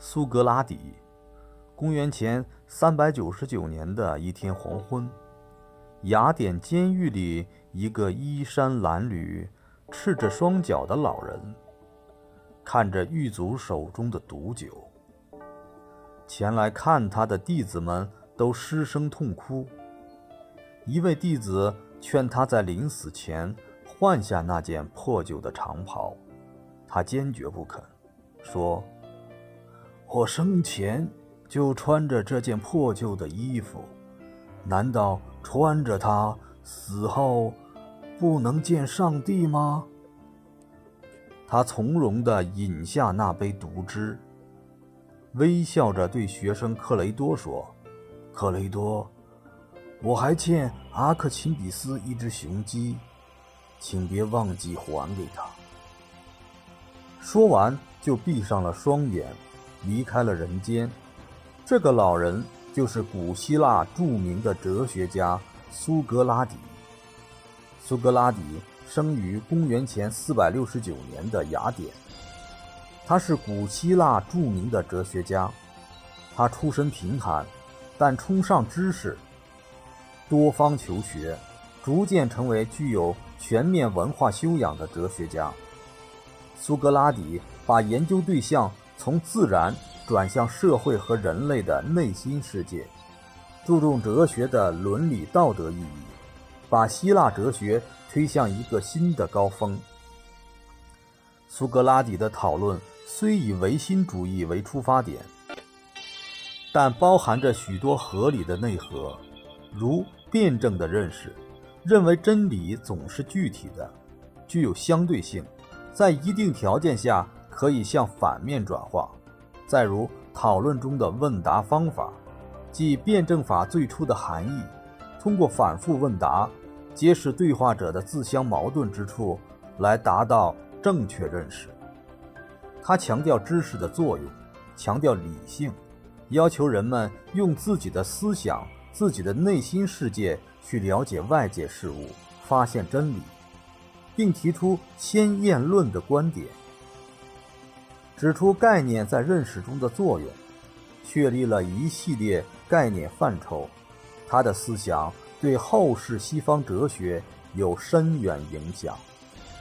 苏格拉底，公元前三百九十九年的一天黄昏，雅典监狱里，一个衣衫褴褛、赤着双脚的老人，看着狱卒手中的毒酒，前来看他的弟子们都失声痛哭。一位弟子劝他在临死前换下那件破旧的长袍，他坚决不肯，说。我生前就穿着这件破旧的衣服，难道穿着它死后不能见上帝吗？他从容地饮下那杯毒汁，微笑着对学生克雷多说：“克雷多，我还欠阿克钦比斯一只雄鸡，请别忘记还给他。”说完，就闭上了双眼。离开了人间，这个老人就是古希腊著名的哲学家苏格拉底。苏格拉底生于公元前469年的雅典，他是古希腊著名的哲学家。他出身贫寒，但崇尚知识，多方求学，逐渐成为具有全面文化修养的哲学家。苏格拉底把研究对象。从自然转向社会和人类的内心世界，注重哲学的伦理道德意义，把希腊哲学推向一个新的高峰。苏格拉底的讨论虽以唯心主义为出发点，但包含着许多合理的内核，如辩证的认识，认为真理总是具体的，具有相对性，在一定条件下。可以向反面转化。再如讨论中的问答方法，即辩证法最初的含义，通过反复问答，揭示对话者的自相矛盾之处，来达到正确认识。他强调知识的作用，强调理性，要求人们用自己的思想、自己的内心世界去了解外界事物，发现真理，并提出先验论的观点。指出概念在认识中的作用，确立了一系列概念范畴。他的思想对后世西方哲学有深远影响。